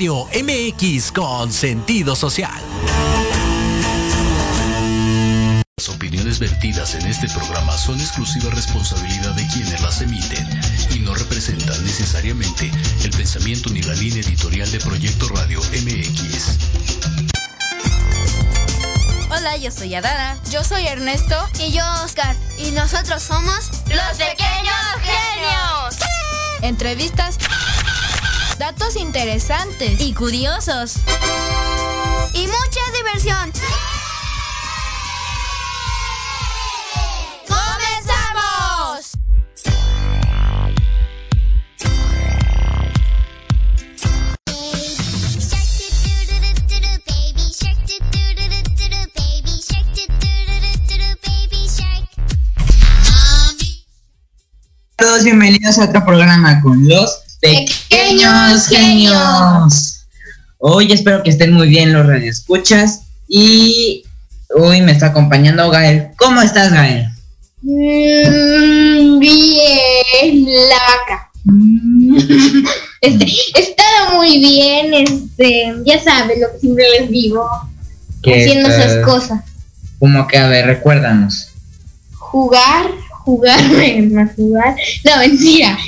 Radio MX con sentido social. Las opiniones vertidas en este programa son exclusiva responsabilidad de quienes las emiten y no representan necesariamente el pensamiento ni la línea editorial de Proyecto Radio MX. Hola, yo soy Adara. Yo soy Ernesto. Y yo, Oscar. Y nosotros somos los pequeños genios. Entrevistas, datos interesantes y curiosos. Y mucha diversión. ¡Comenzamos! todos bienvenidos a otro programa con los pequeños genios. Hoy espero que estén muy bien los radioescuchas y hoy me está acompañando Gael. ¿Cómo estás, Gael? Mm, bien, la vaca. Este, he estado muy bien, este, ya sabes lo que siempre les digo, ¿Qué haciendo esas cosas. Como que, a ver, recuérdanos. Jugar, jugar, más jugar, no, mentira.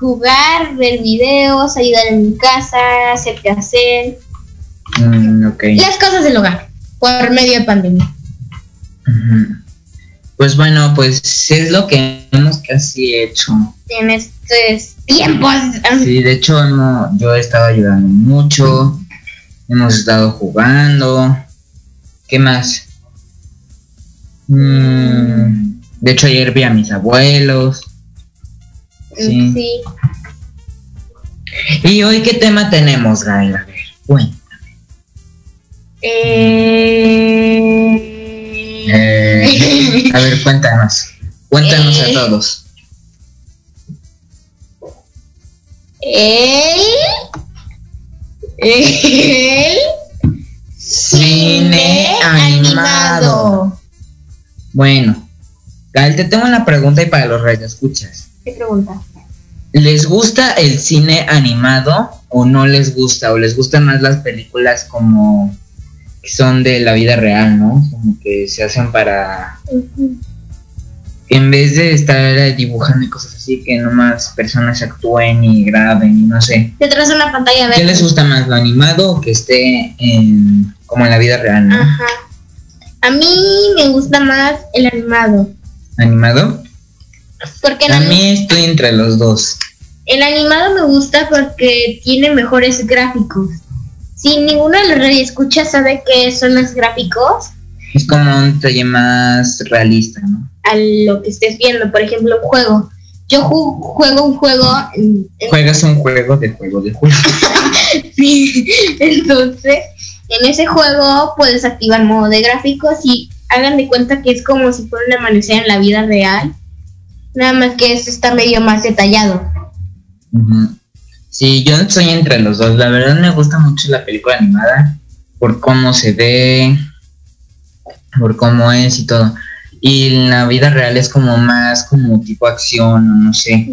Jugar, ver videos, ayudar en mi casa, hacer qué hacer, Mm, ok. las cosas del hogar, por medio de pandemia. Pues bueno, pues es lo que hemos casi hecho. En estos tiempos. Sí, de hecho yo he estado ayudando mucho. Hemos estado jugando. ¿Qué más? Mm, de hecho ayer vi a mis abuelos. Sí. sí. ¿Y hoy qué tema tenemos, Gael? A ver, cuéntame. Eh... Eh, a ver, cuéntanos. Cuéntanos a Eh. todos. El. El. Cine animado. Bueno, Gael, te tengo una pregunta y para los radioescuchas. ¿Qué pregunta? ¿Les gusta el cine animado o no les gusta? ¿O les gustan más las películas como que son de la vida real, ¿no? Como que se hacen para... En vez de estar dibujando y cosas así, que nomás personas actúen y graben y no sé. Detrás de una pantalla ¿Qué verde. les gusta más, lo animado o que esté en, como en la vida real, ¿no? Ajá. A mí me gusta más el animado. ¿Animado? Porque A mí estoy entre los dos. el animado me gusta porque tiene mejores gráficos. si ninguno de los radioescuchas sabe qué son los gráficos, Es como un detalle más realista, ¿no? a lo que estés viendo, por ejemplo, un juego. Yo ju- juego un juego, en- en- Juegas un juego de juego de juego. Sí, entonces en ese juego puedes activar modo de gráficos y hagan de cuenta que es como si fuera un amanecer en la vida real. Nada más que este está medio más detallado. Sí, yo estoy entre los dos. La verdad me gusta mucho la película animada por cómo se ve, por cómo es y todo. Y en la vida real es como más como tipo acción o no sé.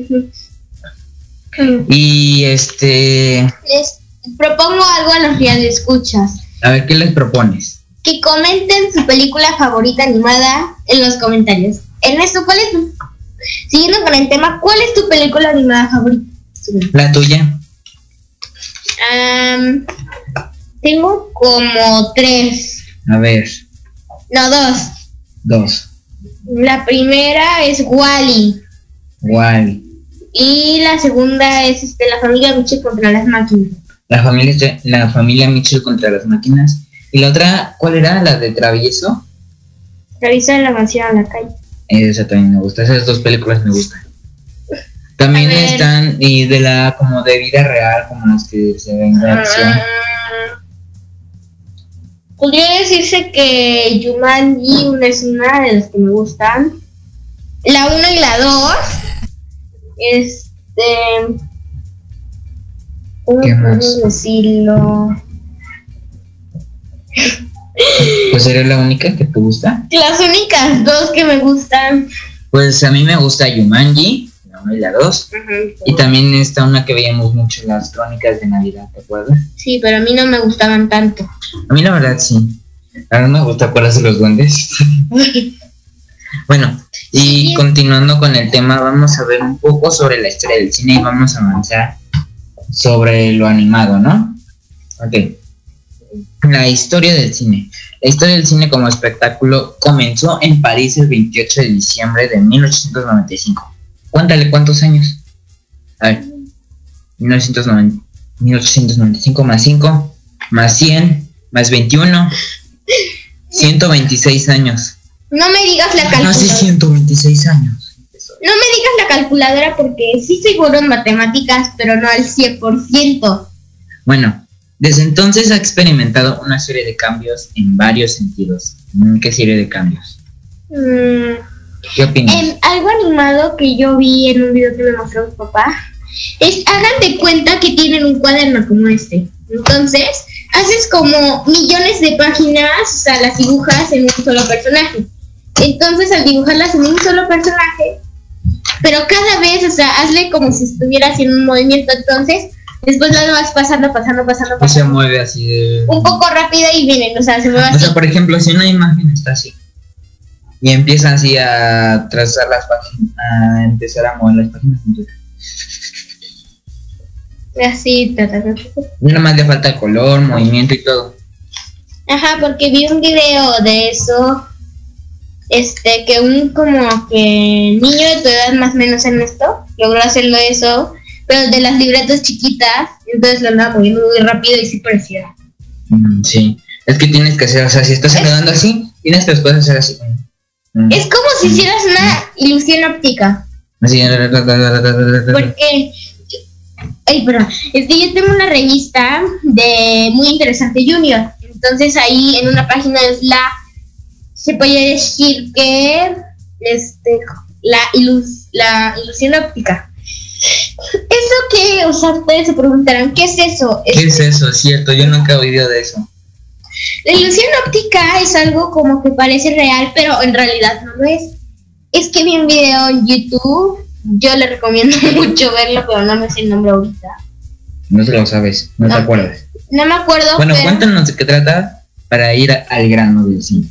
Y este, Les propongo algo a los escuchas. a ver qué les propones. Que comenten su película favorita animada en los comentarios. Ernesto, ¿cuál es tu... Siguiendo con el tema, ¿cuál es tu película animada favorita? La tuya. Tengo como tres. A ver, No, dos. dos. La primera es Wally. Wally. Y la segunda es este, la familia Mitchell contra las máquinas. La familia, la familia Mitchell contra las máquinas. Y la otra, ¿cuál era? La de Travieso. Realiza la mansión a la calle. Esa también me gusta. Esas dos películas me gustan. También están y de la como de vida real, como las que se ven de acción. Podría decirse que Jumanji es una de las que me gustan. La 1 y la 2. Este. ¿Cómo ¿Qué más? decirlo? Pues era la única que te gusta. Las únicas dos que me gustan. Pues a mí me gusta Yumanji, la 1 y la 2. Y también está una que veíamos mucho, las crónicas de Navidad, ¿te acuerdas? Sí, pero a mí no me gustaban tanto. A mí la verdad sí. A mí me gusta acuerdas de los duendes. bueno, y Sí. continuando con el tema, vamos a ver un poco sobre la historia del cine y vamos a avanzar sobre lo animado, ¿no? Ok. La historia del cine. La historia del cine como espectáculo comenzó en París el 28 de diciembre de 1895. Cuéntale cuántos años. A ver. 1990, 1895 más 5 más 100 más 21. 126 años. No me digas la No, calculadora. sí, 126 años. No me digas la calculadora porque sí soy bueno en matemáticas, pero no al 100%. Bueno, desde entonces ha experimentado una serie de cambios en varios sentidos. Mm, ¿Qué serie de cambios? Mm, ¿Qué opinas? en algo animado que yo vi en un video que me mostró mi papá es hagan de cuenta que tienen un cuaderno como este. Entonces, haces como millones de páginas, o sea, las dibujas en un solo personaje. Entonces, al dibujarlas en un solo personaje, pero cada vez, o sea, hazle como si estuviera haciendo un movimiento. Entonces, después lo vas pasando, pasando, pasando, Pues se pasando. mueve así de... Un poco rápido y vienen, o sea, se mueve O así. sea, por ejemplo, si una imagen está así y empieza así a trazar las páginas, a empezar a mover las páginas, entonces, Así, ta, ta, ta, ta. nada más le falta color, movimiento y todo. Ajá, porque vi un video de eso. Este, que un como que niño de tu edad más o menos en esto logró hacerlo eso, pero de las libretas chiquitas, entonces lo andaba moviendo muy rápido y sí parecía. Mm, sí, es que tienes que hacer, o sea, si estás saludando así, tienes que después hacer así. Mm. Es como si hicieras una ilusión óptica, Así. porque Ay, perdón. Es que yo tengo una revista de Muy Interesante Junior. Entonces ahí en una página es la se puede decir que este la, ilus, la ilusión óptica. Eso que, o sea, ustedes se preguntarán, ¿qué es eso? Es- ¿Qué es eso? Es cierto, yo nunca he oído de eso. La ilusión óptica es algo como que parece real, pero en realidad no lo es. Es que vi un video en YouTube, yo le recomiendo mucho verlo, pero no me sé el nombre ahorita. No te lo sabes, no te No. acuerdas. No me acuerdo, Bueno, pero, cuéntanos de qué trata para ir a- al grano del cine,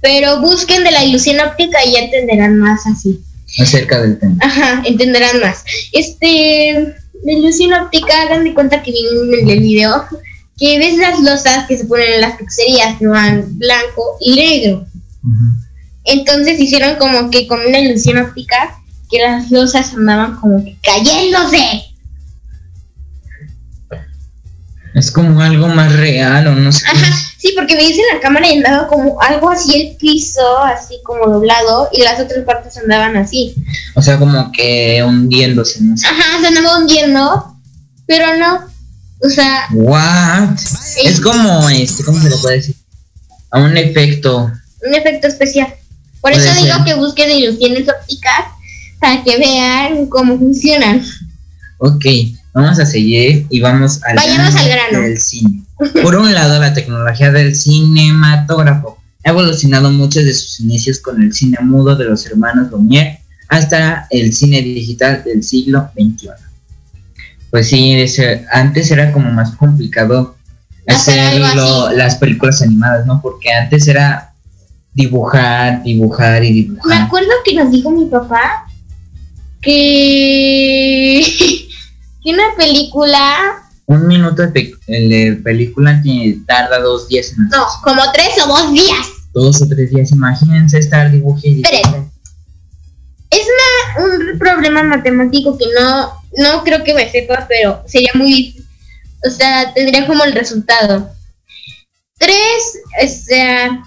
pero busquen de la ilusión óptica y ya entenderán más así. Acerca del tema. Ajá, entenderán más. Este, la ilusión óptica, hagan de cuenta que vienen en el video, que ves las losas que se ponen en las pizzerías que van blanco y negro. Entonces hicieron como que con una ilusión óptica que las losas andaban como que cayéndose. Es como algo más real o no sé. Ajá, sí, porque veías en la cámara y andaba como algo así el piso, así como doblado, y las otras partes andaban así. O sea, como que hundiéndose, no sé. Ajá, se andaba hundiendo, pero no. O sea, What? Es como este, ¿cómo se le puede decir? A un efecto. un efecto especial. Por Puede eso digo ser. que busquen ilusiones ópticas para que vean cómo funcionan. Ok, vamos a seguir y vamos al Vayamos al grano. del cine. Por un lado, la tecnología del cinematógrafo ha evolucionado mucho desde sus inicios con el cine mudo de los hermanos Lumière hasta el cine digital del siglo XXI. Pues sí, antes era como más complicado hacerlo, las películas animadas, ¿no? Porque antes era dibujar, dibujar y Me dibujar. acuerdo que nos dijo mi papá que una película, Un minuto de, pe- de película que tarda dos días en no, como tres o dos días. dos o tres días. Imagínense estar. Esperen. Es una, un problema matemático que no, no creo que me sepa, pero sería muy, o sea, tendría como el resultado. Tres, o sea,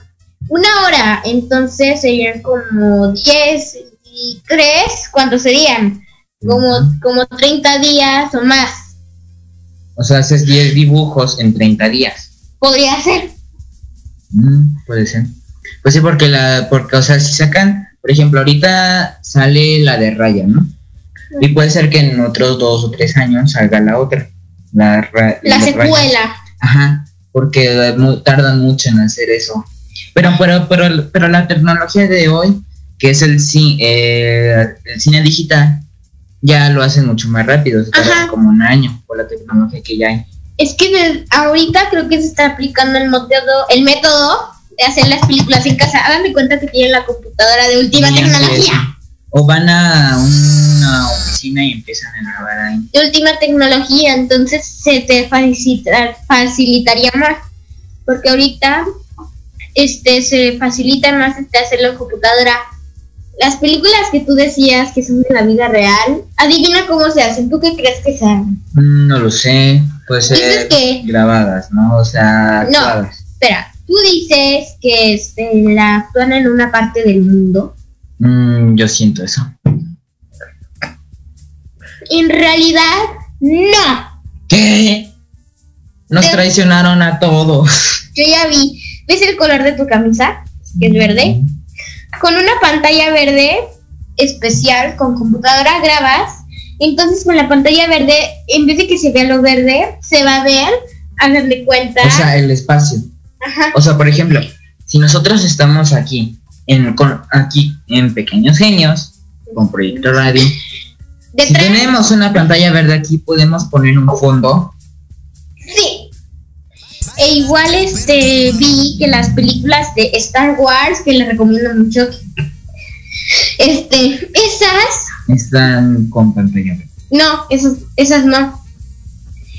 una hora, entonces serían como diez y tres, ¿cuántos serían? Como, como 30 días o más. O sea, haces 10 dibujos en 30 días. Podría ser. Mm, puede ser. Pues sí, porque la, porque, o sea, si sacan, por ejemplo, ahorita sale la de Raya, ¿no? Y puede ser que en otros dos o tres años salga la otra. La, ra- La de Raya. secuela. Ajá, porque mu- tardan mucho en hacer eso. Pero, pero, pero, pero la tecnología de hoy, que es el, eh, el cine digital, ya lo hacen mucho más rápido, se tardan Ajá. como un año por la tecnología que ya hay. Es que de- ahorita creo que se está aplicando el método, el método de hacer las películas en casa. Hagan de cuenta que tienen la computadora de última tecnología. O van a una oficina y empiezan a grabar ahí. De última tecnología, entonces se te facilita- facilitaría más. Porque ahorita este se facilita más este hacerlo en computadora. Las películas que tú decías que son de la vida real, adivina cómo se hacen. ¿Tú qué crees que se hacen? Mm, No lo sé, puede Dices ser que- grabadas, ¿no? O sea, No. actuadas. Espera, tú dices que este, la actúan en una parte del mundo. Mm, yo siento eso. En realidad, no. ¿Qué? Nos traicionaron a todos. Yo ya vi. ¿Ves el color de tu camisa? Que es verde. Con una pantalla verde especial con computadora grabas. Entonces con la pantalla verde, en vez de que se vea lo verde, se va a ver, hagan de cuenta. O sea, el espacio. Ajá. O sea, por ejemplo, si nosotros estamos aquí, en, con, aquí en Pequeños Genios, con Proyecto Radio, si tenemos una pantalla verde aquí, podemos poner un fondo. E igual este vi que las películas de Star Wars, que les recomiendo mucho, este, esas Están con pantalla. No, esas, esas no.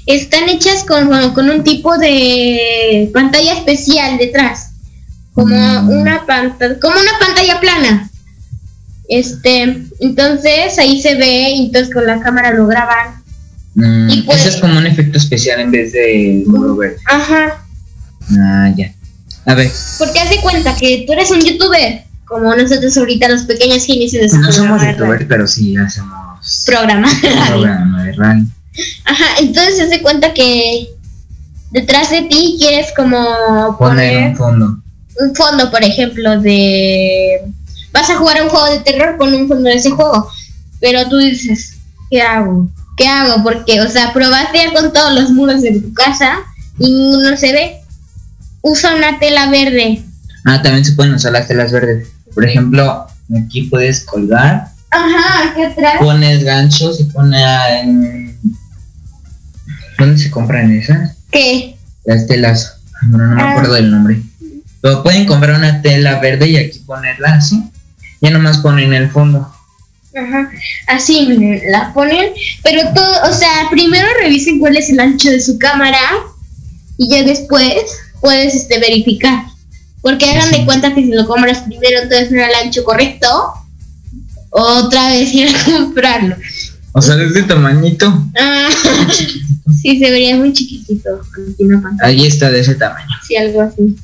Están hechas con, con- un tipo de pantalla especial detrás. Como Mm. una pantalla, como una pantalla plana. Este, entonces ahí se ve, y entonces con la cámara lo graban. Mm, Y puede- Eso es como un efecto especial en vez de muro verde. Ajá. Ah, ya. A ver, Porque haz de cuenta que tú eres un youtuber, como nosotros ahorita los pequeños genios de no somos youtubers, pero sí hacemos Programa programa de radio. Ajá, entonces haz de cuenta que detrás de ti quieres como Poner poner un fondo. un fondo, por ejemplo, de... Vas a jugar un juego de terror con un fondo de ese juego, pero tú dices, ¿qué hago? ¿Qué hago? Porque, o sea, probaste ya con todos los muros de tu casa y ninguno se ve. Usa una tela verde. Ah, también se pueden usar las telas verdes. Por ejemplo, aquí puedes colgar, Ajá, aquí atrás. pones ganchos y pones en... ¿Dónde se compran esas? ¿Qué? Las telas. Bueno, no me Ah. acuerdo del nombre. Pero pueden comprar una tela verde y aquí ponerla así. Ya nomás ponen el fondo. Ajá, así miren, la ponen, pero todo, o sea, primero revisen cuál es el ancho de su cámara y ya después puedes este, verificar. Porque hagan de cuenta que si lo compras primero, entonces no era el ancho correcto, otra vez ir a comprarlo. O sea, de este tamañito. Ah, sí, se vería muy chiquitito. Ahí está de ese tamaño. Sí, algo así.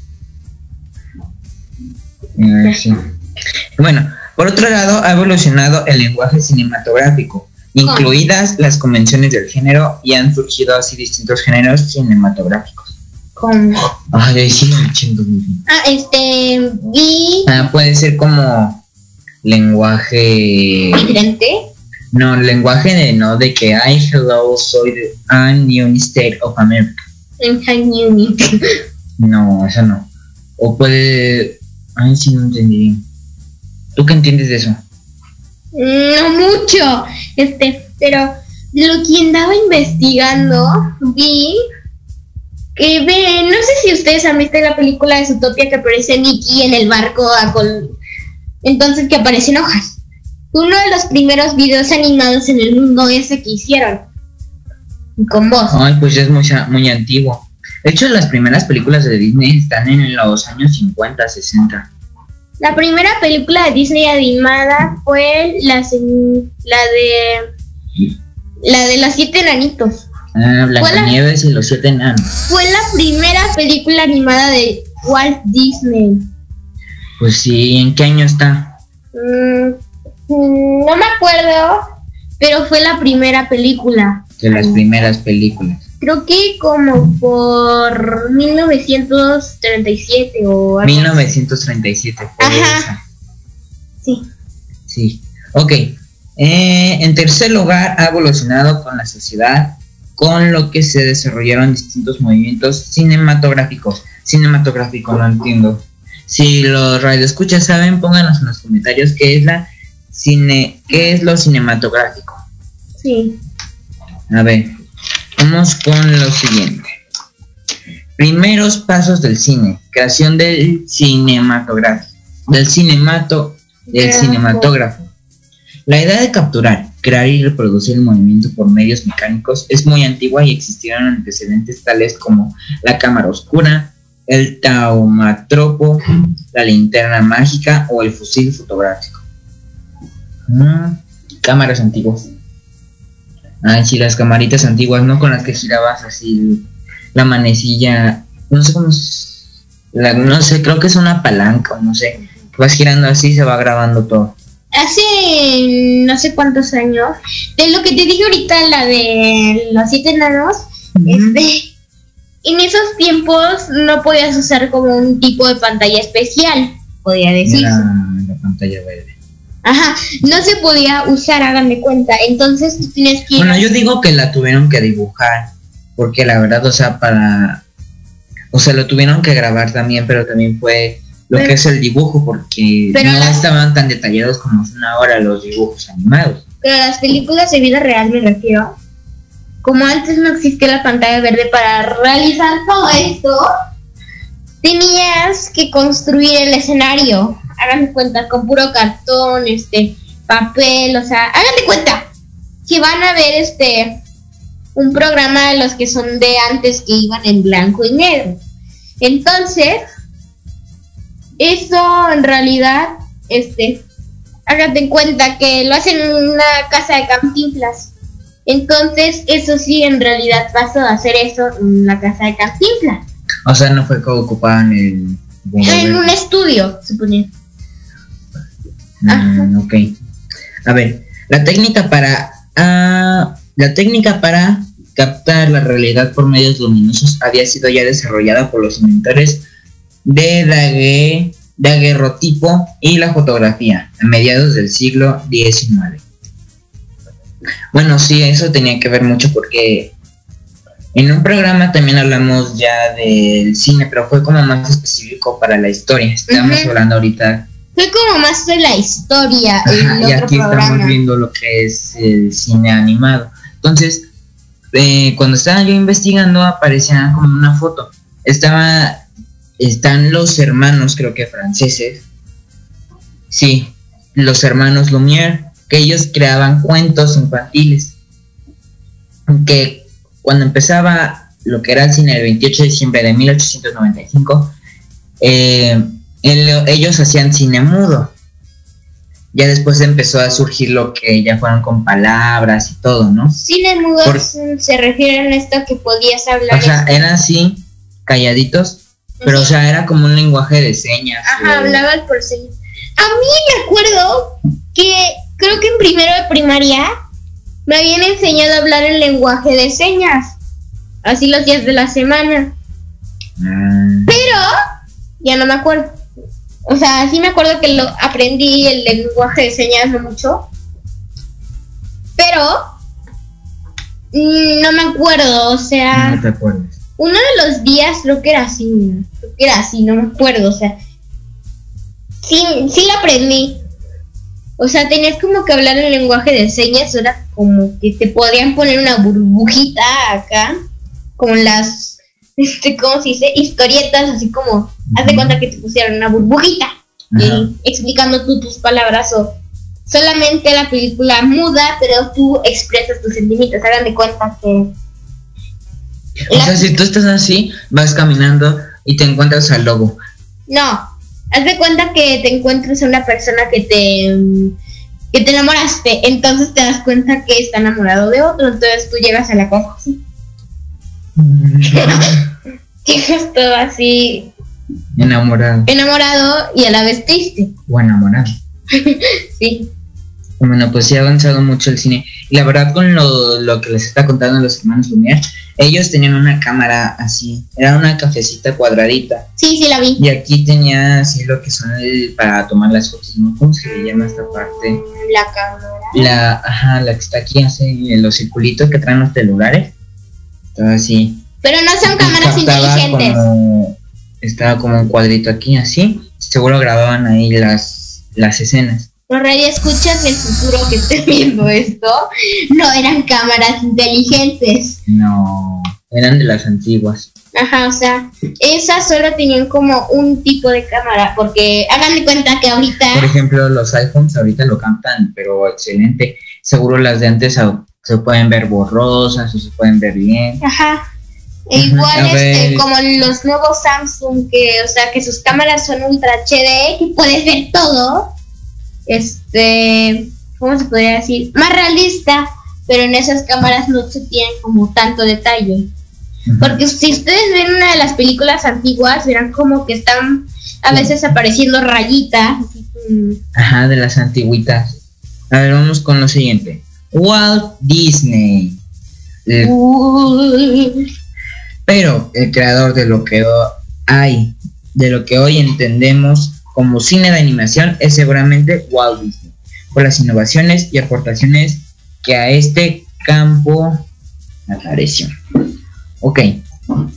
Sí. Bueno, por otro lado, ha evolucionado el lenguaje cinematográfico, incluidas las convenciones del género, y han surgido así distintos géneros cinematográficos. Como. Ay, sí. Ah, este. Vi. Ah, puede ser como lenguaje. Diferente. No, lenguaje de no, de que I hello, soy de United State of America. En High Unit. No, eso no. O puede. Ay, sí, no entendí bien. ¿Tú qué entiendes de eso? No mucho. Este, pero lo que andaba investigando, vi que ve, no sé si ustedes han visto la película de Zootopia que aparece Mickey en el barco a col- entonces que aparecen hojas. Uno de los primeros videos animados en el mundo ese que hicieron. Con voz. Ay, pues es muy, muy antiguo. De hecho, las primeras películas de Disney están en los años 50, 60. La primera película de Disney animada fue la, la de la de los siete enanitos. Ah, Blancanieves y los siete enanos. Fue la primera película animada de Walt Disney. Pues sí, ¿en qué año está? Mm, mm, no me acuerdo, pero fue la primera película. De las primeras películas. Creo que como por 1937 o algo. 1937 fue Ajá. esa. Sí. Sí. Ok. Eh, en tercer lugar, ha evolucionado con la sociedad, con lo que se desarrollaron distintos movimientos cinematográficos. Cinematográfico, no entiendo. Si los radioescuchas saben, pónganos en los comentarios qué es la cine, qué es lo cinematográfico. Sí. A ver, vamos con lo siguiente. Primeros pasos del cine, creación del cinematógrafo, del cinemato, del Grafo. cinematógrafo. La idea de capturar, crear y reproducir el movimiento por medios mecánicos es muy antigua y existieron antecedentes tales como la cámara oscura, el taumatropo, la linterna mágica o el fusil fotográfico. Mm, cámaras antiguas. Ah, sí, las camaritas antiguas, ¿no? Con las que girabas así la manecilla. No sé cómo es. la- no sé, creo que es una palanca no sé. Vas girando así y se va grabando todo. Hace no sé cuántos años, de lo que te dije ahorita, la de los siete enanos, este, en esos tiempos no podías usar como un tipo de pantalla especial, podía decirse. Era la pantalla verde. Ajá, no se podía usar, hagan de cuenta. Entonces tú tienes que. Bueno, yo digo que la tuvieron que dibujar. Porque la verdad, o sea, para. O sea, lo tuvieron que grabar también, pero también fue lo Pero- que es el dibujo, porque Pero no estaban tan detallados como son ahora los dibujos animados. Pero las películas de vida real me refiero. Como antes no existía la pantalla verde para realizar todo esto, tenías que construir el escenario. Hagan de cuenta, con puro cartón, este, papel, o sea, hagan de cuenta que van a ver este un programa de los que son de antes que iban en blanco y negro. Entonces, eso en realidad, este, hágate en cuenta que lo hacen en una casa de cantinflas. Entonces, eso sí, en realidad pasó a hacer eso en la casa de cantinflas. O sea, no fue que ocupaban el. En un estudio, suponía. Mm, ok. A ver, la técnica para ah, la técnica para captar la realidad por medios luminosos había sido ya desarrollada por los inventores de dague- daguerrotipo y la fotografía a mediados del siglo XIX. Bueno, sí, eso tenía que ver mucho porque en un programa también hablamos ya del cine, pero fue como más específico para la historia. Estamos hablando ahorita Fue como más de la historia Ajá, y aquí programa. estamos viendo lo que es el cine animado. Entonces, eh, cuando estaba yo investigando, aparecía como una foto. Estaba, están los hermanos, creo que franceses. Sí, los hermanos Lumière, que ellos creaban cuentos infantiles. Que cuando empezaba lo que era el cine el 28 de diciembre de 1895, eh, el- ellos hacían cine mudo. ya después empezó a surgir lo que ya fueron con palabras y todo, ¿no? Cine mudo Por- se refiere a esto que podías hablar. O sea, eran así, calladitos, pero o sea, era como un lenguaje de señas. Ajá, o- hablabas por señas. A mí me acuerdo que creo que en primero de primaria me habían enseñado a hablar en lenguaje de señas. Así los días de la semana. Ah, Pero ya no me acuerdo. O sea, sí me acuerdo que lo aprendí el lenguaje de señas no mucho. Pero mm, no me acuerdo, o sea, no te acuerdas. uno de los días creo que era así, creo que era así, no me acuerdo, o sea, sí, sí lo aprendí. O sea, tenías como que hablar en lenguaje de señas, era como que te podían poner una burbujita acá, como las, este, ¿cómo se dice? Historietas, así como, haz de cuenta que te pusieron una burbujita, y explicando tú tus palabras o solamente la película muda, pero tú expresas tus sentimientos, hagan de cuenta que... O sea, si tú estás así, vas caminando y te encuentras al lobo. No, haz de cuenta que te encuentras a una persona que te mm, que te enamoraste, entonces te das cuenta que está enamorado de otro, entonces tú llegas a la casa así, llegas todo así Enamorado enamorado y a la vez triste, o enamorado. sí. Bueno, pues sí ha avanzado mucho el cine. Y la verdad, con lo, lo que les está contando los hermanos Lumière, ellos tenían una cámara así, era una cafecita cuadradita. Sí, sí la vi. Y aquí tenía así lo que son el, para tomar las fotos, ¿no? ¿Cómo se le llama esta parte? La cámara. La, ajá, la que está aquí, hace los circulitos que traen los celulares. Estaba así. Pero no son Y cámaras inteligentes. como- estaba como un cuadrito aquí, así. Seguro grababan ahí las, las escenas. Los escuchas del futuro que esté viendo esto, no eran cámaras inteligentes. No, eran de las antiguas. Ajá, o sea, esas solo tenían como un tipo de cámara, porque hagan de cuenta que ahorita, Por ejemplo, los iPhones ahorita lo cantan, pero excelente. Seguro las de antes se pueden ver borrosas o se pueden ver bien. ajá, e igual este, como los nuevos Samsung, que, o sea, que sus cámaras son ultra HD, que puedes ver todo, este, ¿cómo se podría decir? Más realista, pero en esas cámaras no se tienen como tanto detalle. Porque si ustedes ven una de las películas antiguas, verán como que están a veces apareciendo rayitas. Ajá, de las antiguitas. A ver, vamos con lo siguiente. Walt Disney. El- Uy. Pero el creador de lo que hay, de lo que hoy entendemos como cine de animación, es seguramente Walt Disney. Por las innovaciones y aportaciones que a este campo apareció. Ok,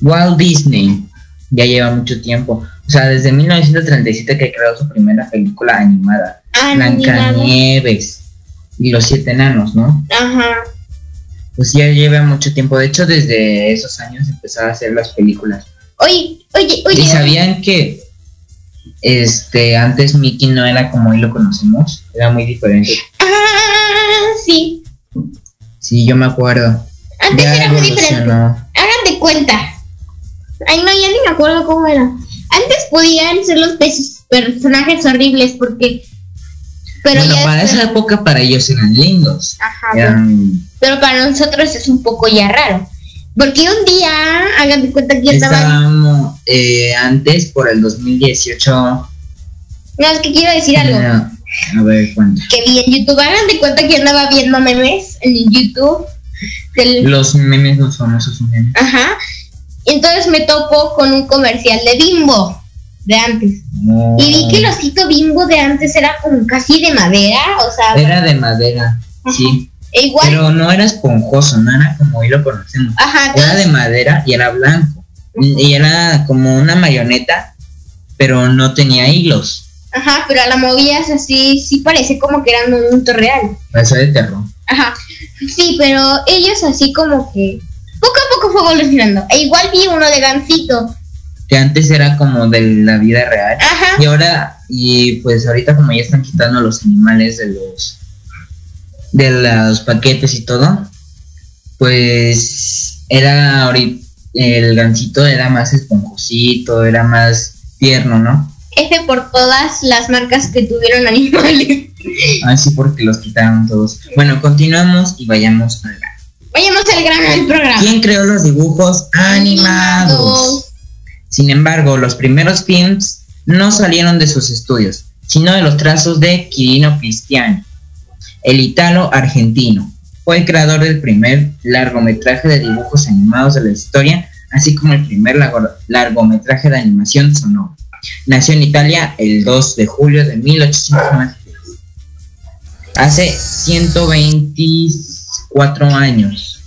Walt Disney ya lleva mucho tiempo. O sea, desde 1937 que creó su primera película animada. Animada. Blancanieves y los siete enanos, ¿no? Ajá. Pues ya lleva mucho tiempo. De hecho, desde esos años empezó a hacer las películas. Oye, oye, oye. ¿Y sabían que este antes Mickey no era como hoy lo conocemos? Era muy diferente. Ah, sí. Sí, yo me acuerdo. Antes Ya era muy diferente. Hagan de cuenta. Ay, no, ya ni me acuerdo cómo era. Antes podían ser los personajes horribles porque. Pero bueno, ya para después- esa época para ellos eran lindos. Ajá, Eran, pero para nosotros es un poco ya raro. Porque un día, hagan de cuenta que yo estaba. estábamos eh, antes, por el 2018. No, es que quiero decir algo. era- a ver, cuenta. Que vi en YouTube. Hagan de cuenta que andaba viendo memes en YouTube. Del, Los memes no son esos memes. Ajá. Entonces me topo con un comercial de Bimbo de antes. No. Y vi que el osito Bimbo de antes era como casi de madera, o sea, Era de madera, sí. E igual, Pero no era esponjoso, no era como hoy lo conocemos. ajá, Era de madera y era blanco. Y era como una marioneta, pero no tenía hilos. ajá, pero a la movías así, sí parece como que era un mundo real. Eso de terror. Ajá. Sí, pero ellos así como que poco a poco fue evolucionando. E igual vi uno de Gansito. Que antes era como de la vida real. Ajá. Y ahora, y pues ahorita como ya están quitando los animales de los de los paquetes y todo, pues era ahorita el gancito era más esponjosito, era más tierno, ¿no? F por todas las marcas que tuvieron animales. Así porque los quitaron todos. Bueno, continuamos y vayamos al grano. Vayamos al grano del programa. ¿Quién creó los dibujos animados? Sin embargo, los primeros films no salieron de sus estudios, sino de los trazos de Quirino Cristiani, el italo argentino. Fue el creador del primer largometraje de dibujos animados de la historia, así como el primer largo- largometraje de animación sonoro. Nació en Italia el 2 de julio de 1893. Hace 124 años.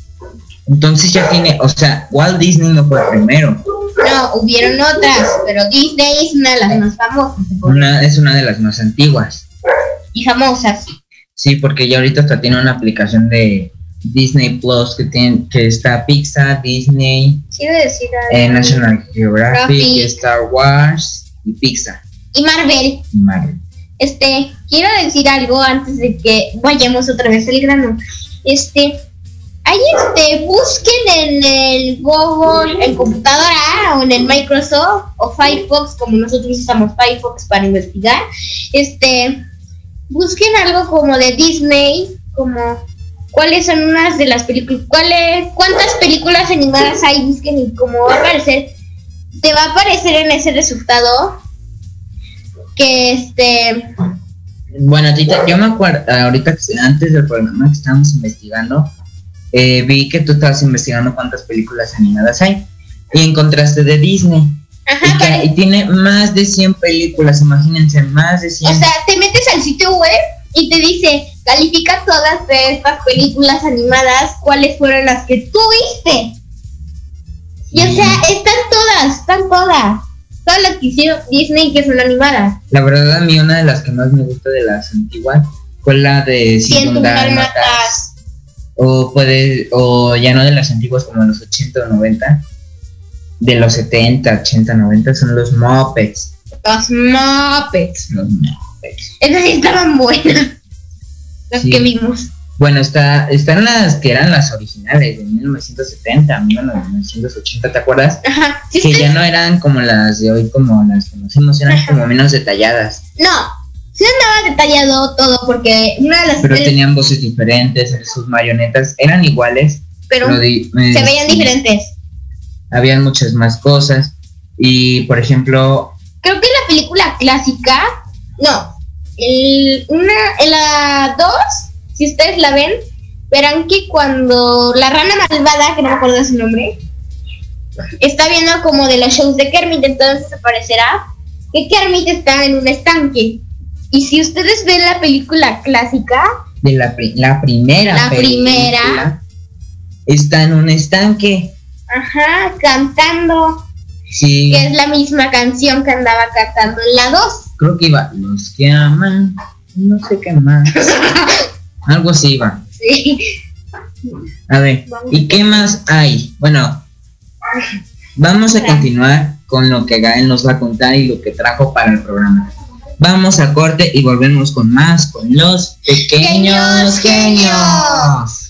Entonces ya tiene, o sea, Walt Disney no fue el primero. No, hubieron otras, pero Disney es una de las más famosas Una, es una de las más antiguas. y famosas. Sí, porque ya ahorita hasta tiene una aplicación de Disney Plus que tiene, que está Pixar, Disney, Quiero decir eh, National Geographic, Geographic. Star Wars y Pixar Y Marvel. y Marvel. Este, quiero decir algo antes de que vayamos otra vez al grano. Este, ahí este, busquen en el Google, en computadora o en el Microsoft o Firefox, como nosotros usamos Firefox para investigar. Este, busquen algo como de Disney, como cuáles son unas de las películas, cuáles, cuántas películas animadas hay, busquen y como va a aparecer, te va a aparecer en ese resultado que este Bueno, Tita, yo me acuerdo, ahorita antes del programa que estábamos investigando, eh, vi que tú estabas investigando cuántas películas animadas hay y encontraste de Disney. Ajá, Y, tiene más de 100 películas, imagínense, más de 100. o sea, te metes al sitio web y te dice, califica todas de estas películas animadas, cuáles fueron las que tú viste. Y o sea, están todas, están todas. Todas las que hicieron Disney que son animadas. La verdad, a mí una de las que más me gusta de las antiguas fue la de Siento 101 dálmatas. Dálmatas. O puede, o ya no de las antiguas como los 80 o 90, de los 70, 80, 90 son los Muppets. Los Muppets. Los Muppets. Esas sí estaban buenas. Las Sí. que vimos. Bueno, está, están las que eran las originales de 1970, 1980, ¿te acuerdas? Ajá. ¿Sí Que ya no eran como las de hoy, como las conocimos, eran como menos detalladas, No, sí andaba detallado todo porque una de las pero tenían voces diferentes, sus marionetas eran iguales, pero eh, se veían sí, diferentes. Habían muchas más cosas y, por ejemplo, Creo que la película clásica, no, el- una, la 2, si ustedes la ven, verán que cuando la rana malvada, que no me acuerdo su nombre, está viendo como de los shows de Kermit, entonces aparecerá que Kermit está en un estanque. Y si ustedes ven la película clásica, de la, pri- la primera La película, primera. está en un estanque. Ajá, cantando, Sí, que es la misma canción que andaba cantando en la 2. creo que iba. Los que aman, no sé qué más. Algo así iba. Sí. A ver, ¿y qué más hay? Bueno, vamos a continuar con lo que Gael nos va a contar y lo que trajo para el programa. Vamos a corte y volvemos con más con los pequeños Genios, genios.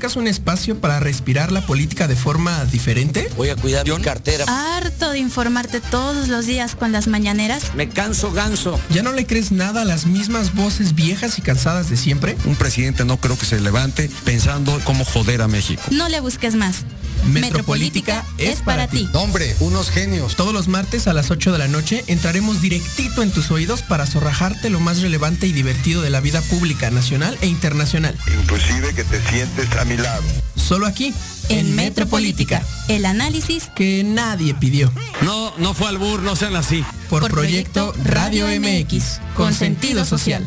¿Buscas un espacio para respirar la política de forma diferente? Voy a cuidar mi cartera. Harto de informarte todos los días con las mañaneras. Me canso ganso. ¿Ya no le crees nada a las mismas voces viejas y cansadas de siempre? Un presidente no creo que se levante pensando cómo joder a México. No le busques más. Metropolítica es para ti. Hombre, unos genios. Todos los martes a las 8 de la noche entraremos directito en tus oídos para zorrajarte lo más relevante y divertido de la vida pública, nacional e internacional. Inclusive que te sientes a mi lado. Solo aquí, En Metropolítica, el análisis que nadie pidió. No, no fue albur, no sean así. Por, Por Proyecto Proyecto Radio Radio MX, con sentido social.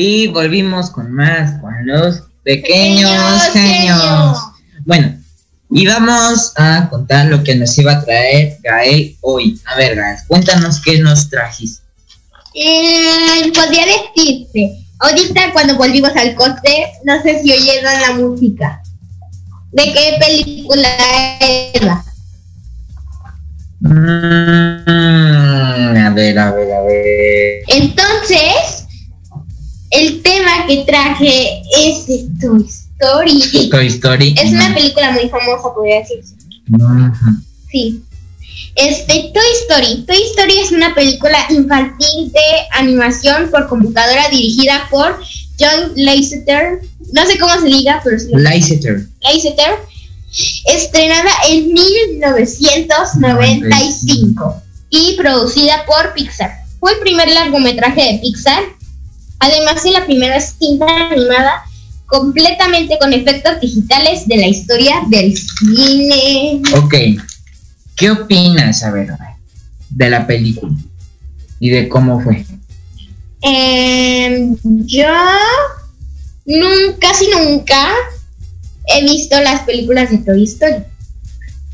Y volvimos con más, con los pequeños Pequeños genios. genios. Bueno, y vamos a contar lo que nos iba a traer Gael hoy. A ver, Gael, cuéntanos qué nos trajiste. Eh, podría decirte, ahorita cuando volvimos al coste, no sé si oyeron la música. ¿De qué película era? Mm, a ver, a ver, a ver. Entonces, el tema que traje es de Toy Story. Toy Story. Es una película muy famosa, podría decirse. Ujú. Sí. Este, Toy Story. Toy Story es una película infantil de animación por computadora dirigida por John Lasseter. No sé cómo se diga, pero sí. Lasseter. Lasseter. Estrenada en 1995 y producida por Pixar. Fue el primer largometraje de Pixar. Además, es la primera cinta animada completamente con efectos digitales de la historia del cine. Ok. ¿Qué opinas, a ver, de la película? Y de cómo fue. Em, yo nunca, casi nunca he visto las películas de Toy Story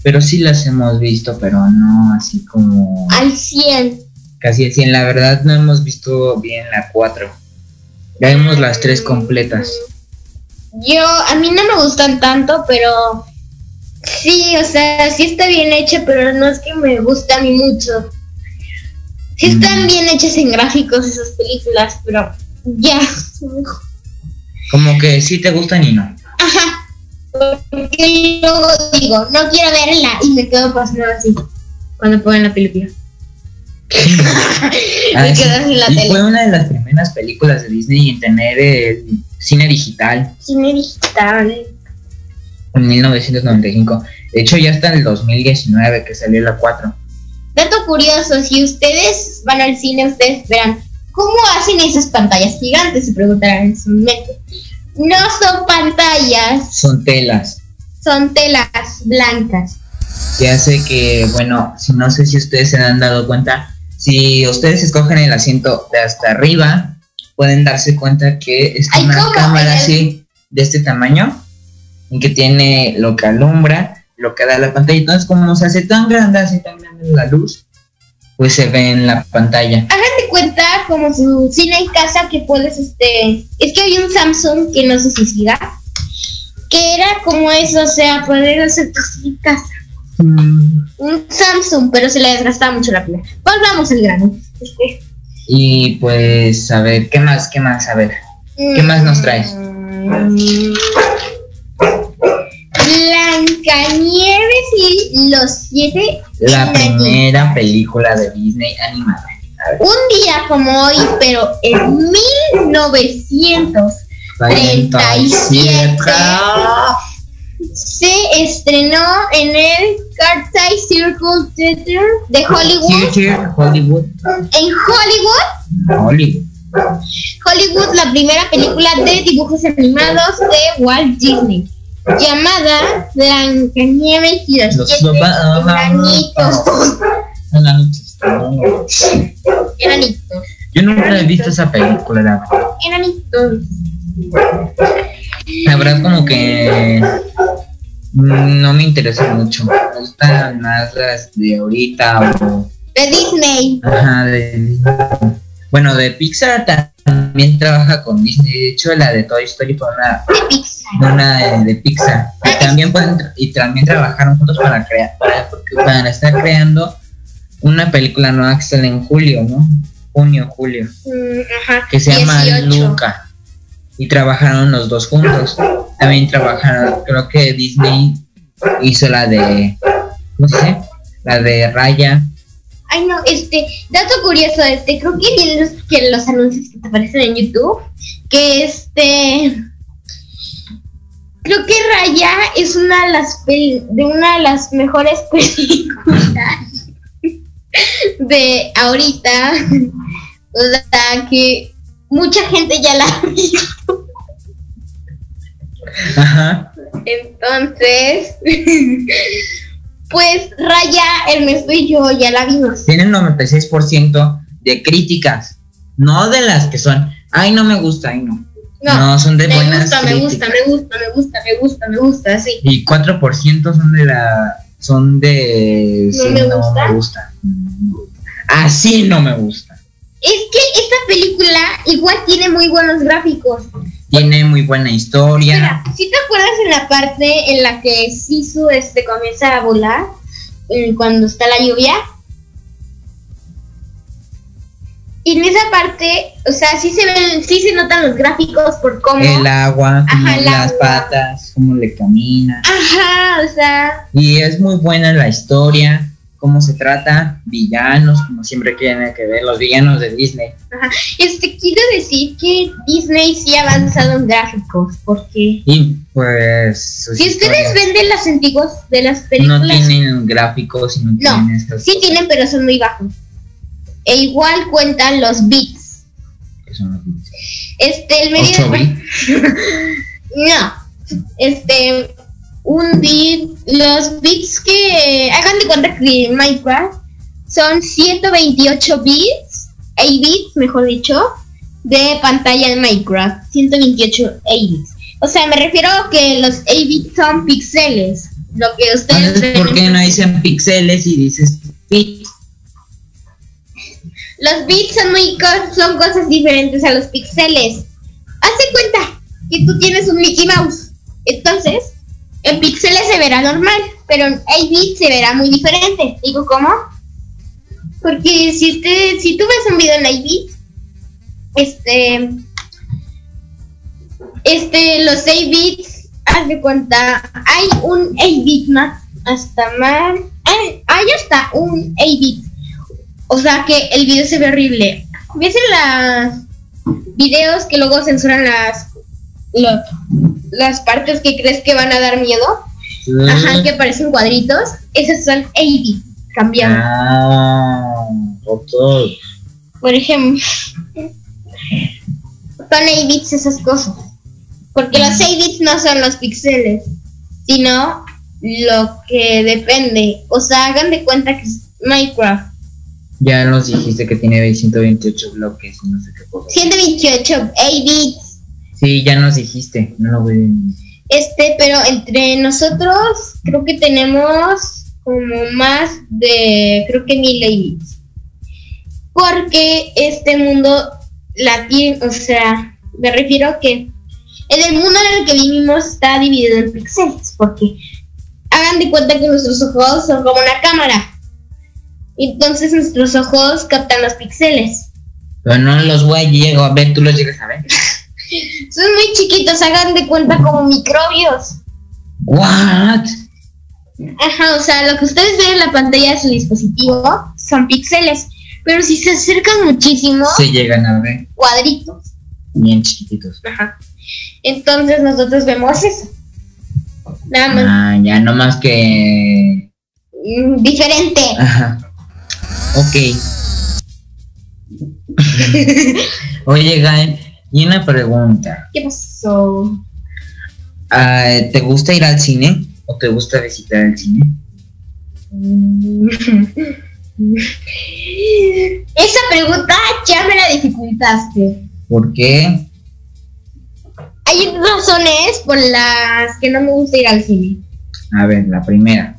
Pero sí las hemos visto, pero no así como al 100. casi así. En la verdad no hemos visto bien la 4. Ya vimos las tres completas. Yo, a mí no me gustan tanto, pero sí, o sea, sí está bien hecha, pero no es que me guste a mí mucho. Sí están bien hechas en gráficos esas películas, pero ya. Como que sí te gustan y no. Ajá. Porque luego digo, no quiero verla y me quedo pasando así cuando ponen la película. Ah, me sí. en la y tele. fue una de las primeras películas de Disney en tener el cine digital Cine digital. en 1995. De hecho, ya hasta en el 2019 que salió la 4. Dato curioso, si ustedes van al cine, ustedes verán, ¿cómo hacen esas pantallas gigantes? Se preguntarán en su mente. No son pantallas, Son telas. son telas blancas. que hace que, bueno, si no sé si ustedes se han dado cuenta, si ustedes escogen el asiento de hasta arriba, pueden darse cuenta que es Ay, una cámara el- así de este tamaño y que tiene lo que alumbra, lo que da la pantalla. Entonces, como se hace tan grande, así tan grande la luz, pues se ve en la pantalla. Hagan de cuenta como su cine en casa que puedes, este, es que hay un Samsung que no sé si siga, que era como eso, o sea, poder hacer tu cine en casa. Un Samsung, pero se le desgastaba mucho la pila. Volvamos al grano. Este, Y pues, a ver, ¿qué más? ¿Qué más? A ver, ¿qué más nos traes? Mm. Blancanieves y los siete La primera película de Disney animada. Un día como hoy, pero en 1937 se estrenó en el Carthay Circle Theater de Hollywood. Theater, Hollywood. En Hollywood, Hollywood. Hollywood, la primera película de dibujos animados de Walt Disney. llamada Blancanieves y los, Los siete enanitos. Enanitos. Enanitos. Yo nunca he visto esa película, la. Enanitos. La verdad como que no me interesa mucho. Me gustan más las de ahorita o De Disney. ajá, de bueno de Pixar también trabaja con Disney. De hecho la de Toy Story fue una, De Pixar. una de, de Pixar. Y también pueden y también trabajaron juntos para crear para, para estar creando una película nueva que sale en julio, ¿no? Junio, julio. Mm, ajá. que se llama 18. Luca. Y trabajaron los dos juntos. También trabajaron, creo que Disney hizo la de, no sé, la de Raya. Ay, no, este, dato curioso, este, creo que tienes que los anuncios que te aparecen en YouTube, que este, creo que Raya es una de las de una de las mejores películas de ahorita, o sea, que mucha gente ya la ha visto, Ajá. entonces, pues Raya, Ernesto y yo ya la vimos. Tienen 96% de críticas. No de las que son, ay, no me gusta, ay, no. No, son de me buenas gusta, me gusta, me gusta, me gusta, me gusta, me gusta, sí. Y 4% son de la, son de, ¿No sí, me no gusta? me gusta. Así no me gusta. Es que esta película igual tiene muy buenos gráficos. Tiene muy buena historia. Mira, si te acuerdas en la parte en la que Sisu este comienza a volar eh, cuando está la lluvia. Y en esa parte, o sea, sí se ven, sí se notan los gráficos por cómo. El agua, como Ajá, el las agua. patas, cómo le camina. Ajá, o sea, Y es muy buena la historia, cómo se trata, villanos, como siempre tienen que ver, los villanos de Disney. ajá. Este quiero decir que Disney sí ha avanzado en gráficos, porque Y pues si ustedes ven de las antiguas de las no películas tienen gráficos y no, No, tienen esas Sí tienen, pero son muy bajos. E igual cuentan los bits. que son los Este, el medio. bits. No. Este, un bit. Los bits que. Hagan de cuenta que en Minecraft son 128 bits. 8 bits, mejor dicho. De pantalla en Minecraft. 128 8 bits. O sea, me refiero a que los 8 bits son píxeles. Lo que ustedes Entonces, ven ¿por qué no dicen píxeles y dices bits? Los bits son muy co- son cosas diferentes a los píxeles. Hazte cuenta que tú tienes un Mickey Mouse. Entonces, en píxeles se verá normal, pero en 8 bits se verá muy diferente. Digo, ¿cómo? Porque si usted, si tú ves un video en 8 bits, este, este, los 8 bits, haz de cuenta, hay un 8 bit más, hasta más, hay, hay hasta un 8 bit o sea que el video se ve horrible. ¿Ves en los videos que luego censuran las lo- las partes que crees que van a dar miedo? Ajá, que parecen cuadritos. Esos son 8 cambiados. Ah, ok. Por ejemplo, son 8 bits esas cosas. Porque los 8 bits no son los píxeles, sino lo que depende. O sea, hagan de cuenta que es Minecraft. Ya nos dijiste que tiene 128 bloques no sé qué cosa. 128 8 bits. Sí, ya nos dijiste, no lo voy a... Este, pero entre nosotros creo que tenemos como más de, creo que mil bits. Porque este mundo la tiene, o sea, me refiero a que en el mundo en el que vivimos está dividido en píxeles, porque hagan de cuenta que nuestros ojos son como una cámara. Entonces nuestros ojos captan los píxeles. Pero no los voy a llegar a ver, tú los llegas a ver. Son muy chiquitos, hagan de cuenta como microbios. What? Ajá, o sea, lo que ustedes ven en la pantalla de su dispositivo son píxeles, pero si se acercan muchísimo, Se llegan a ver, cuadritos. bien chiquititos. Ajá. Entonces nosotros vemos eso. Nada más Ah, ya, no más que... mm, diferente. Ajá. Ok. Oye, Gael, y una pregunta. ¿Qué pasó? Ah, ¿Te gusta ir al cine o te gusta visitar el cine? Esa pregunta ya me la dificultaste. ¿Por qué? Hay razones por las que no me gusta ir al cine. A ver, la primera.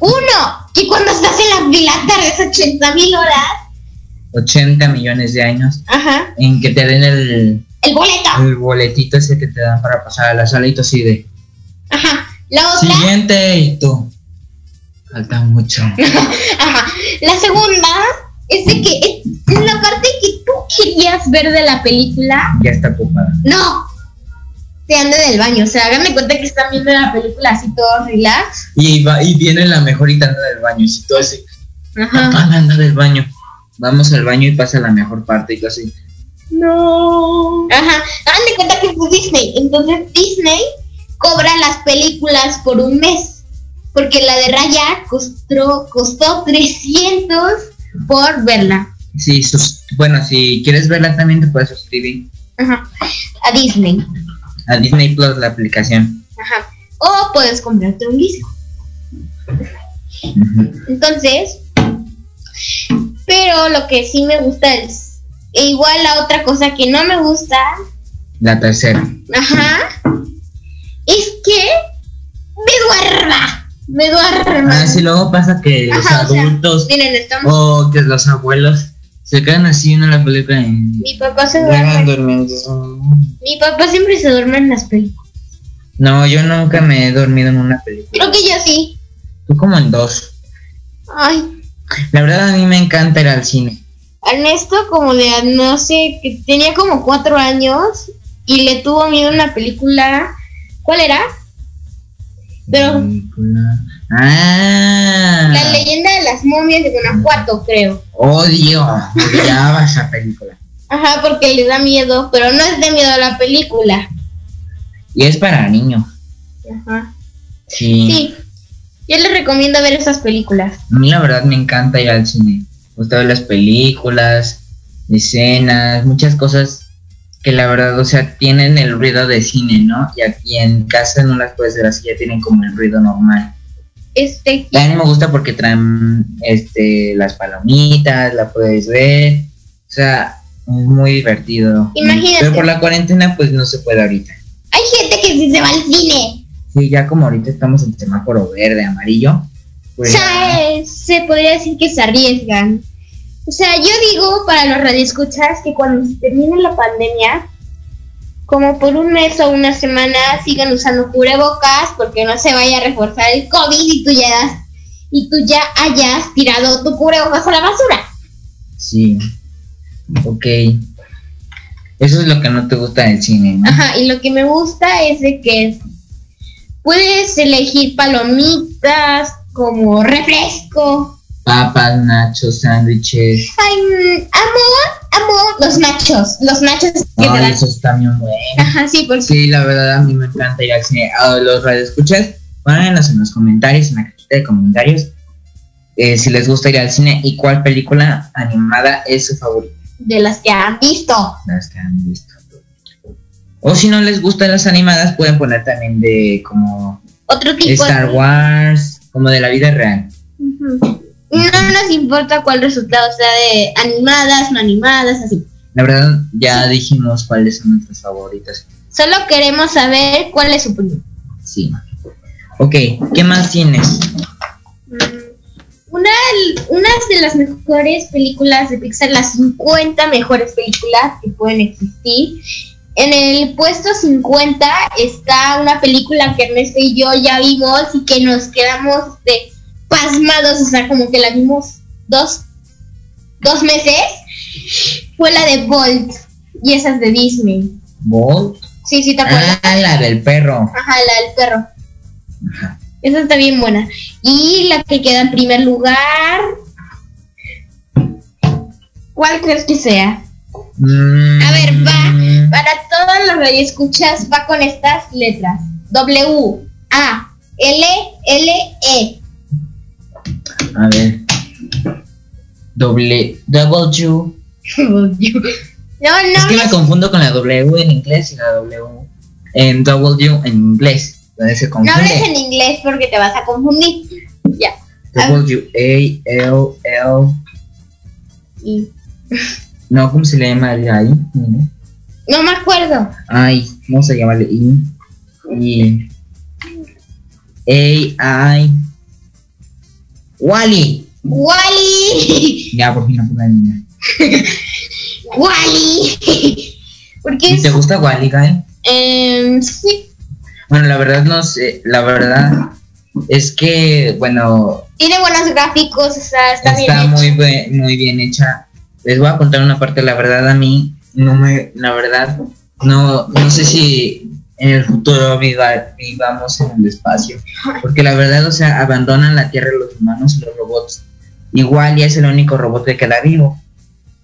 Uno, que cuando estás en la fila tardes 80 mil horas. 80 millones de años Ajá. en que te den el, El boleto. el boletito ese que te dan para pasar a la sala y tú así de Ajá. La otra. siguiente y tú. Falta mucho. Ajá. La segunda es de que es la parte que tú querías ver de la película. Ya está ocupada. No. Se anda del baño. O sea, háganme cuenta que están viendo la película así todo relax. Y, va, y viene la mejorita anda del baño. Y si tú así, Ajá. papá anda del baño. Vamos al baño y pasa la mejor parte y tú así. No. Ajá. Hagan de cuenta que fue Disney. Entonces Disney cobra las películas por un mes. Porque la de Raya costó, costó 300 por verla. Sí, sus- bueno, si quieres verla también te puedes suscribir Ajá. A Disney. a Disney Plus, la aplicación. Ajá. O puedes comprarte un disco. Entonces, pero lo que sí me gusta es, e igual la otra cosa que no me gusta, La tercera. ajá, es que me duerma. Me duerma. Ah, sí, luego pasa que los Ajá, o sea, adultos miren, o que los abuelos se quedan así en la película y Mi papá se duerme. Mi papá siempre se duerme en las películas. No, yo nunca me he dormido en una película. Creo que yo sí. Tú como en dos. Ay, La verdad a mí me encanta ir al cine. Ernesto como de, no sé, que tenía como cuatro años y le tuvo miedo a una película. ¿Cuál era? Pero Película. Ah. la leyenda de las momias de Guanajuato, creo. Odio. Odiaba esa película. Ajá, porque le da miedo, pero no es de miedo a la película. Y es para niños. Ajá. Sí. Sí, yo les recomiendo ver esas películas. A mí la verdad me encanta ir al cine. Me gusta ver las películas, escenas, muchas cosas que la verdad, o sea, tienen el ruido de cine, ¿no? Y aquí en casa no las puedes ver así, ya tienen como el ruido normal. Este, a mí me gusta porque traen este las palomitas, la puedes ver. O sea, es muy divertido. Imagínate. Pero por la cuarentena pues no se puede ahorita. hay gente que sí se va al cine. Sí, ya como ahorita estamos en semáforo verde, amarillo. Pues O sea, se podría decir que se arriesgan. O sea, yo digo para los radioescuchas que cuando se termine la pandemia, como por un mes o una semana, sigan usando cubrebocas porque no se vaya a reforzar el COVID y tú ya, y tú ya hayas tirado tu cubrebocas a la basura. sí. Ok. Eso es lo que no te gusta del cine, ¿no? Ajá, y lo que me gusta es de que puedes elegir palomitas como refresco. Papas, nachos, sándwiches. Ay, mm, amor, amor, los nachos, los nachos que Ay, dan. eso está bien bueno. Ajá, sí, porque Sí, la verdad a mí me encanta ir al cine. A los radioescuchas, pónganlos en los comentarios, en la cajita de comentarios, eh, si les gusta ir al cine y cuál película animada es su favorita, de las que han visto. las que han visto. O si no les gustan las animadas, pueden poner también de como Otro tipo Star. Wars, como de la vida real. No nos importa cuál resultado sea de animadas, no animadas, así. La verdad, ya dijimos cuáles son nuestras favoritas. Solo queremos saber cuál es su opinión. Sí. Ok, ¿qué más tienes? Una, una de las mejores películas de Pixar, las 50 mejores películas que pueden existir. En el puesto 50 está una película que Ernesto y yo ya vimos y que nos quedamos de pasmados, o sea, como que la vimos dos, dos meses. Fue la de Bolt y esa es de Disney. Bolt. Sí, sí, ¿te acuerdas? Ah, la del perro. Ajá, la del perro. Esa está bien buena. Y la que queda en primer lugar. ¿Cuál crees que sea? Mm, A ver, va. Para todos los radioescuchas va con estas letras. W, A, L, L, E. A ver. Doble, W. No, no. es que me confundo con la W en inglés y la W en W en inglés, donde se No hables en inglés porque te vas a confundir. Ya. W A L L. Y No, ¿cómo se le llama ahí? No me acuerdo. Ay, vamos a llamarle I. I. A I. Wally. Wally. Ya por fin no puedo adivinar. Wally. Porque ¿Y ¿Te gusta Wally, Guy? Em, sí, Bueno, la verdad no sé, la verdad es que, bueno, tiene buenos gráficos, o sea, está, está bien muy muy bien hecha. Les voy a contar una parte, la verdad a mí no me, la verdad no, no sé si en el futuro viva- vivamos en el espacio, porque la verdad, o sea, abandonan la Tierra los humanos y los robots. Igual ya es el único robot que queda vivo.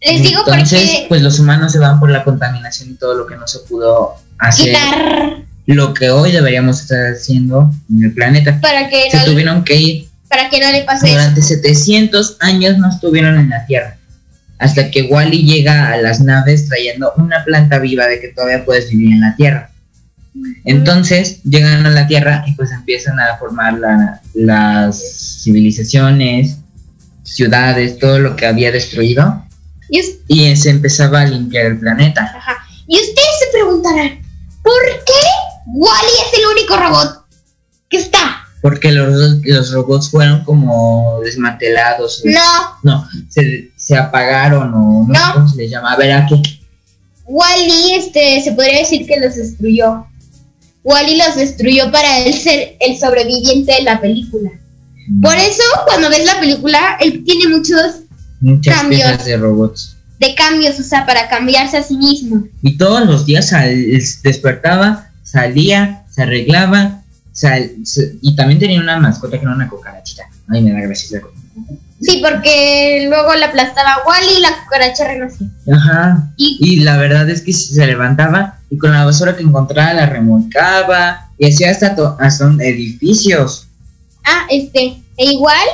Les digo Entonces, porque pues los humanos se van por la contaminación y todo lo que no se pudo hacer. quitar Lo que hoy deberíamos estar haciendo en el planeta. para que Se no, tuvieron que ir para que no le pase eso. durante 700 años no estuvieron en la Tierra. Hasta que Wally llega a las naves trayendo una planta viva de que todavía puedes vivir en la Tierra. Entonces llegan a la Tierra y pues empiezan a formar la- las civilizaciones, ciudades, todo lo que había destruido. Y, us- Y se empezaba a limpiar el planeta. ajá. y ustedes se preguntarán, ¿por qué Wally es el único robot que está? Porque los, los robots fueron como desmantelados. No, No, se, se apagaron o no, sé No. cómo se les llama. A ver, ¿a qué? Wally este, se podría decir que los destruyó. Wally los destruyó para él ser el sobreviviente de la película. Por eso, cuando ves la película, él tiene muchos Muchas Cambios. de robots. de cambios, o sea, para cambiarse a sí mismo. Y todos los días sal- despertaba, salía, se arreglaba, sal- se- y también tenía una mascota que era una cucarachita. Ay, me da gracias la. Sí, porque luego la aplastaba Wally y la cucaracha renacía. Ajá. Y- Y la verdad es que se levantaba y con la basura que encontraba la remolcaba y hacía hasta, hasta edificios. Ah, este, e igual,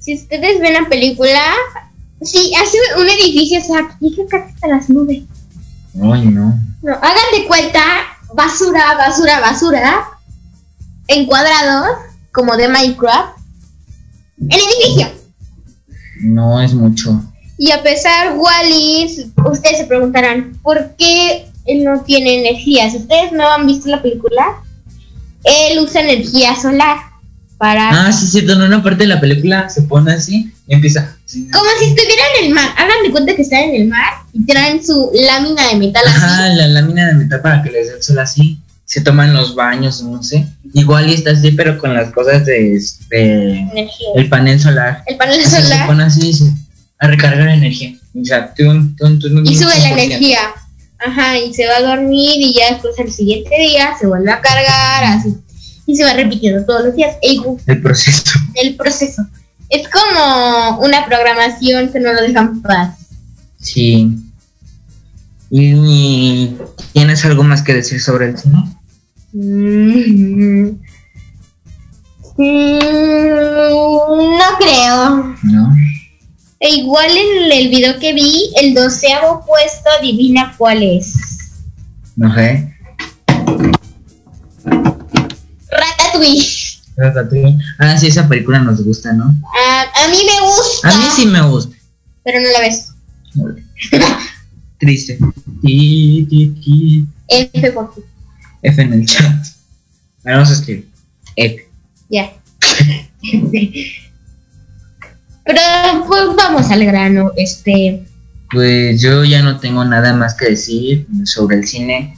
si ustedes ven la película, sí, hace un edificio, o sea, llega casi hasta las nubes. Ay, no. No, hagan de cuenta, basura, basura, basura, en cuadrados, como de Minecraft, el edificio. No es mucho. Y a pesar, Wally, ustedes se preguntarán, ¿por qué él no tiene energía? Si ustedes no han visto la película, él usa energía solar para... Ah, sí, cierto. En una parte de la película se pone así y empieza. Como si estuviera en el mar. Hagan de cuenta que están en el mar y traen su lámina de metal así. Ajá, la lámina de metal para que les dé el sol así. Se toman los baños, no sé. Igual y está así, pero con las cosas de este. Energía. El panel solar. El panel Así se solar. pone así dice, a recargar energía. O sea, tun, tun, tun, Y sube la 100%. energía. Ajá, y se va a dormir y ya después al siguiente día se vuelve a cargar, así. Y se va repitiendo todos los días. El, El proceso. el proceso. Es como una programación que no lo dejan paz. Sí. ¿Y tienes algo más que decir sobre el cine? Mm. Mm, no creo. No. E igual en el video que vi, el doceavo puesto, adivina cuál es. No sé. Ratatouille. Ratatouille. Ah, sí, esa película nos gusta, ¿no? Ah, a mí me gusta, A mí sí me gusta. pero no la ves. Triste. Ti, ti, ti. F por ti. F en el chat. Ahora vamos a escribir. F. Ya. Pero pues vamos al grano, este. Pues yo ya no tengo nada más que decir sobre el cine.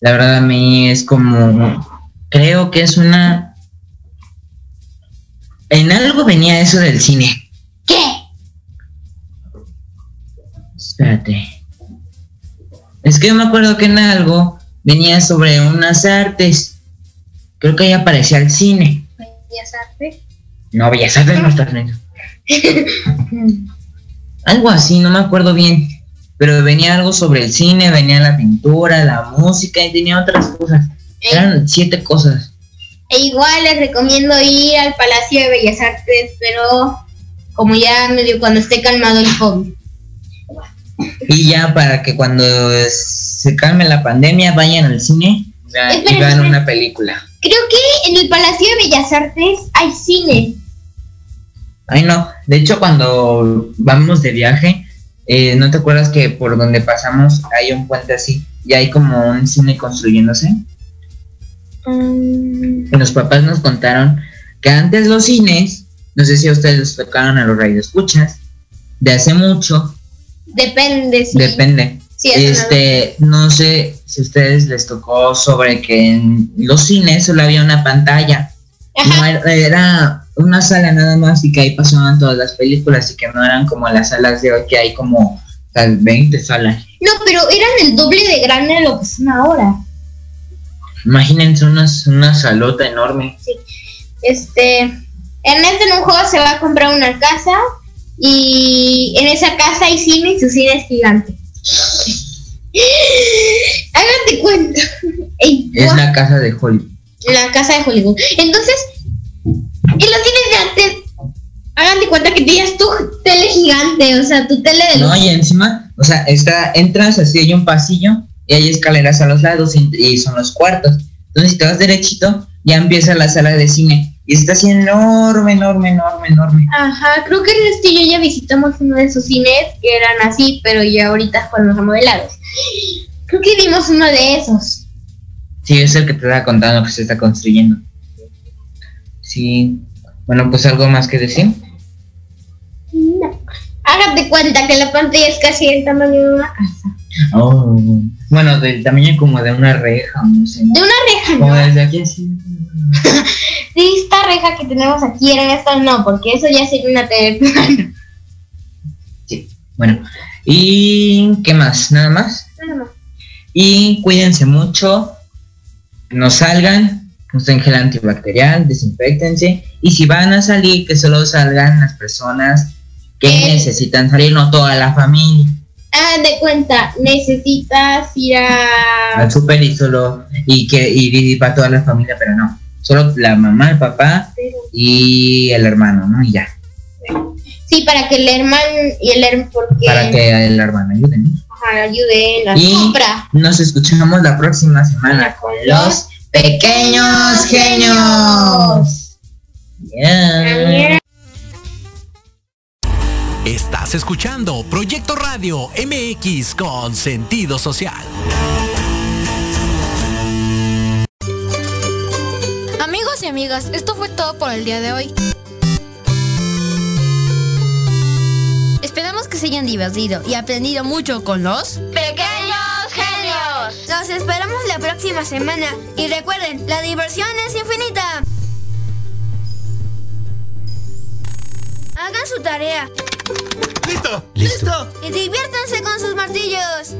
La verdad a mí es como... Creo que es una... En algo venía eso del cine. ¿Qué? Espérate. Es que yo me acuerdo que en algo venía sobre unas artes. Creo que ahí aparecía el cine. ¿Ya sabes? No, Bellas Artes no está. Algo así, no me acuerdo bien. Pero venía algo sobre el cine, venía la pintura, la música y tenía otras cosas. Eran siete cosas. E igual les recomiendo ir al Palacio de Bellas Artes, pero como ya medio cuando esté calmado el COVID. Y ya para que cuando se calme la pandemia vayan al cine. vean, y vean una película. Creo que en el Palacio de Bellas Artes hay cine. Ay, no. De hecho, cuando vamos de viaje, eh, ¿no te acuerdas que por donde pasamos hay un puente así? Y hay como un cine construyéndose. Mm, los papás nos contaron que antes los cines, no sé si a ustedes les tocaron a los radioescuchas, de hace mucho, depende, sí. depende. Sí, este, no sé si a ustedes les tocó sobre que en los cines solo había una pantalla. No era, era una sala nada más y que ahí pasaban todas las películas y que no eran como las salas de hoy que hay como tal, 20 salas. No, pero eran el doble de grande de lo que son ahora. Imagínense una, una salota enorme. Este, Ernesto en un juego se va a comprar una casa y en esa casa hay cine y su cine es gigante. Háganse cuenta. Es la casa de Hollywood. la casa de Hollywood. Entonces, en los cines de antes, hagan de cuenta que tienes tu tele gigante, o sea, tu tele de No, y encima, o sea, está, entras así, hay un pasillo y hay escaleras a los lados y, y son los cuartos. Entonces, si te vas derechito, ya empieza la sala de cine. Y está así enorme, enorme, enorme, enorme. Ajá, creo que Ernesto y yo ya visitamos uno de esos cines que eran así, pero ya ahorita fueron remodelados. Creo que vimos uno de esos. Sí, es el que te estaba contando que se está construyendo. Sí. Bueno, pues algo más que decir. No. Hágate cuenta que la pantalla es casi el tamaño de una casa. Oh. Bueno, del tamaño como de una reja, no sé. De una reja, Como ¿no? desde aquí así. Sí, esta reja que tenemos aquí en esta no, porque eso ya sería una tele plana. Bueno. ¿Y qué más? ¿Nada más? Nada más. Y cuídense mucho. No salgan. Usen gel antibacterial, desinfectense. Y si van a salir, que solo salgan las personas que necesitan salir, no toda la familia. Hagan de cuenta, necesitas ir a... Al súper y solo. Y que y, y para toda la familia, pero no. Solo la mamá, el papá y el hermano, ¿no? Y ya. Sí, para que el hermano y el hermano, porque Para que el hermano ayude, ¿no? Ajá, ayude en la Y compra. nos escuchamos la próxima semana con los pequeños genios. Yeah. Estás escuchando Proyecto Radio MX con sentido social. Amigas, esto fue todo por el día de hoy. Esperamos que se hayan divertido y aprendido mucho con los Pequeños genios. Nos esperamos la próxima semana y recuerden, la diversión es infinita. Hagan su tarea ¡Listo! Listo. y diviértanse con sus martillos.